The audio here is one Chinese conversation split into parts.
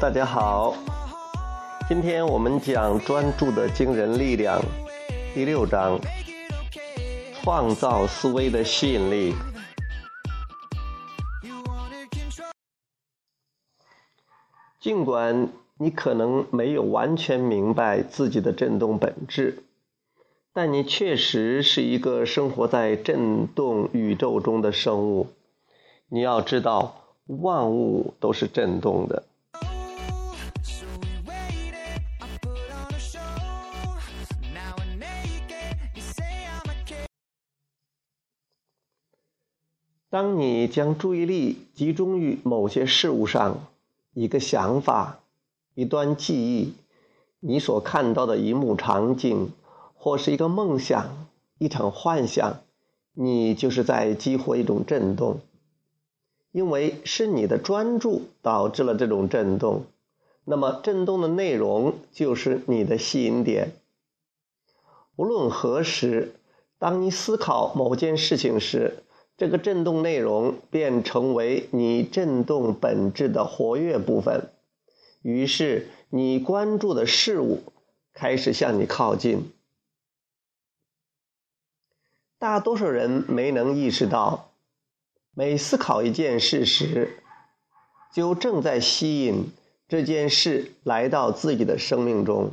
大家好。今天我们讲专注的惊人力量，第六章：创造思维的吸引力。尽管你可能没有完全明白自己的振动本质，但你确实是一个生活在振动宇宙中的生物。你要知道，万物都是振动的。当你将注意力集中于某些事物上，一个想法、一段记忆、你所看到的一幕场景，或是一个梦想、一场幻想，你就是在激活一种震动，因为是你的专注导致了这种震动。那么，震动的内容就是你的吸引点。无论何时，当你思考某件事情时，这个振动内容便成为你振动本质的活跃部分，于是你关注的事物开始向你靠近。大多数人没能意识到，每思考一件事时，就正在吸引这件事来到自己的生命中。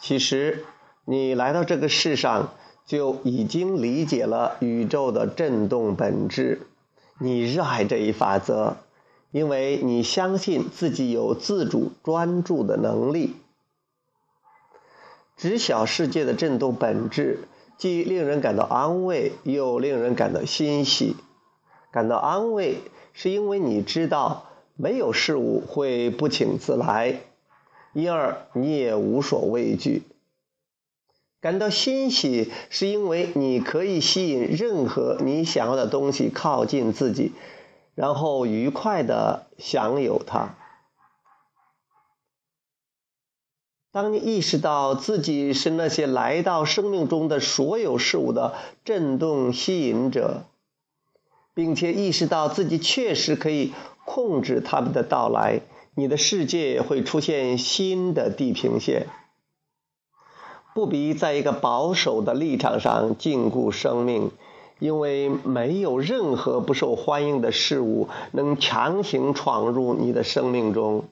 其实，你来到这个世上。就已经理解了宇宙的振动本质。你热爱这一法则，因为你相信自己有自主专注的能力。知晓世界的振动本质，既令人感到安慰，又令人感到欣喜。感到安慰，是因为你知道没有事物会不请自来，因而你也无所畏惧。感到欣喜，是因为你可以吸引任何你想要的东西靠近自己，然后愉快的享有它。当你意识到自己是那些来到生命中的所有事物的震动吸引者，并且意识到自己确实可以控制他们的到来，你的世界会出现新的地平线。不必在一个保守的立场上禁锢生命，因为没有任何不受欢迎的事物能强行闯入你的生命中。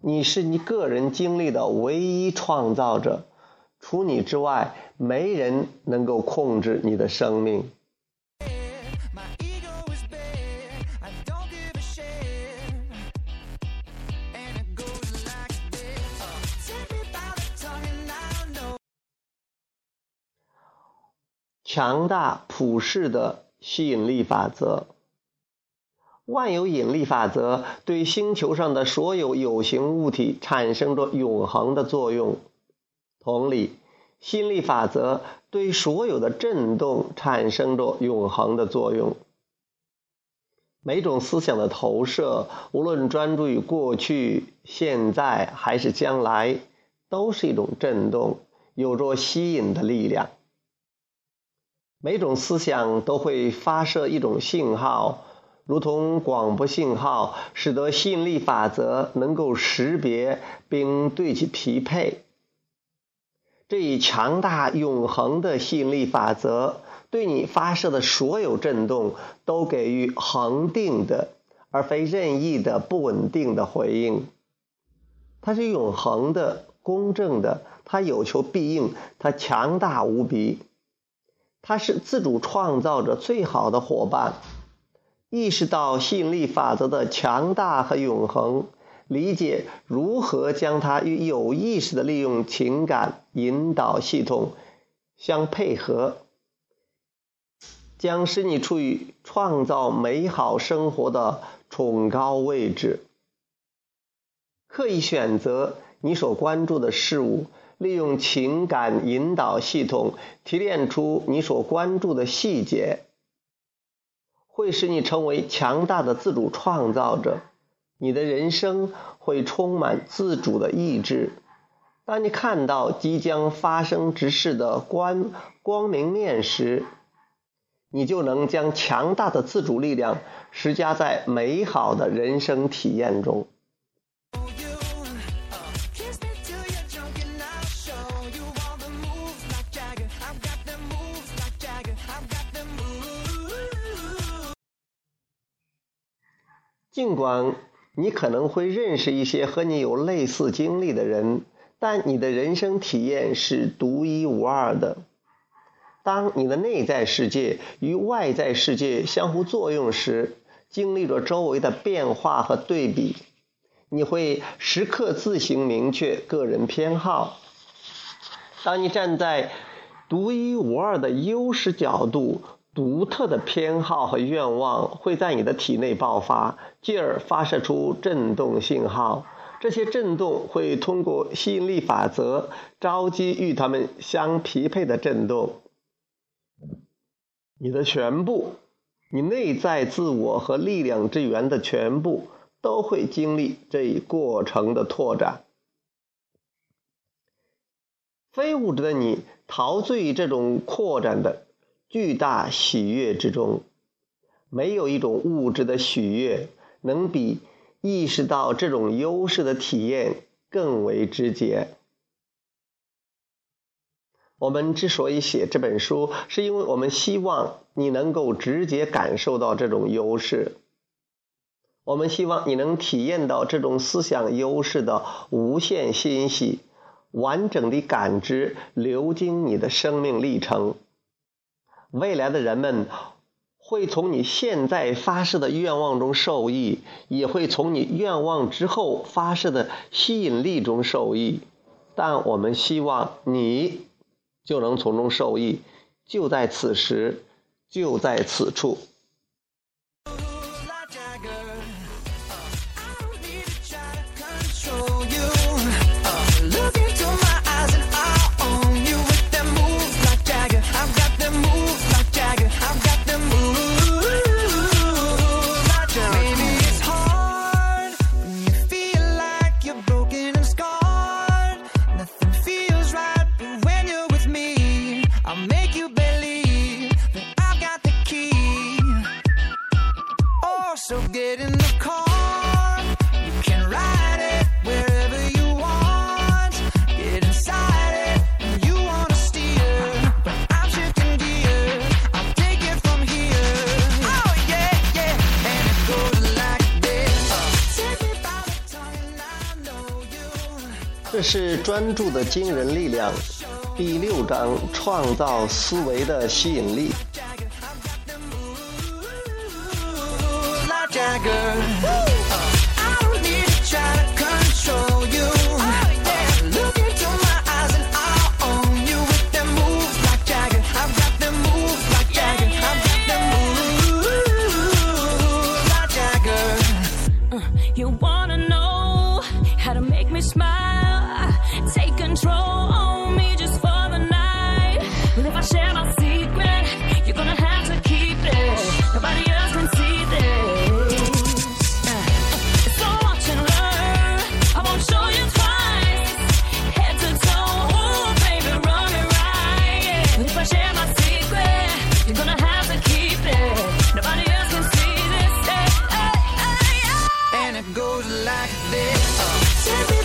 你是你个人经历的唯一创造者，除你之外，没人能够控制你的生命。强大普世的吸引力法则，万有引力法则对星球上的所有有形物体产生着永恒的作用。同理，吸引力法则对所有的振动产生着永恒的作用。每种思想的投射，无论专注于过去、现在还是将来，都是一种振动，有着吸引的力量。每种思想都会发射一种信号，如同广播信号，使得吸引力法则能够识别并对其匹配。这一强大永恒的吸引力法则对你发射的所有振动都给予恒定的，而非任意的不稳定的回应。它是永恒的、公正的，它有求必应，它强大无比。他是自主创造者最好的伙伴，意识到吸引力法则的强大和永恒，理解如何将它与有意识的利用情感引导系统相配合，将使你处于创造美好生活的崇高位置。刻意选择你所关注的事物。利用情感引导系统提炼出你所关注的细节，会使你成为强大的自主创造者。你的人生会充满自主的意志。当你看到即将发生之事的光光明面时，你就能将强大的自主力量施加在美好的人生体验中。尽管你可能会认识一些和你有类似经历的人，但你的人生体验是独一无二的。当你的内在世界与外在世界相互作用时，经历着周围的变化和对比，你会时刻自行明确个人偏好。当你站在独一无二的优势角度。独特的偏好和愿望会在你的体内爆发，继而发射出振动信号。这些振动会通过吸引力法则召集与它们相匹配的振动。你的全部，你内在自我和力量之源的全部，都会经历这一过程的拓展。非物质的你陶醉于这种扩展的。巨大喜悦之中，没有一种物质的喜悦能比意识到这种优势的体验更为直接。我们之所以写这本书，是因为我们希望你能够直接感受到这种优势。我们希望你能体验到这种思想优势的无限欣喜，完整的感知流经你的生命历程。未来的人们会从你现在发誓的愿望中受益，也会从你愿望之后发誓的吸引力中受益。但我们希望你就能从中受益，就在此时，就在此处。是专注的惊人力量，第六章创造思维的吸引力。Jagger. goes like this. Uh.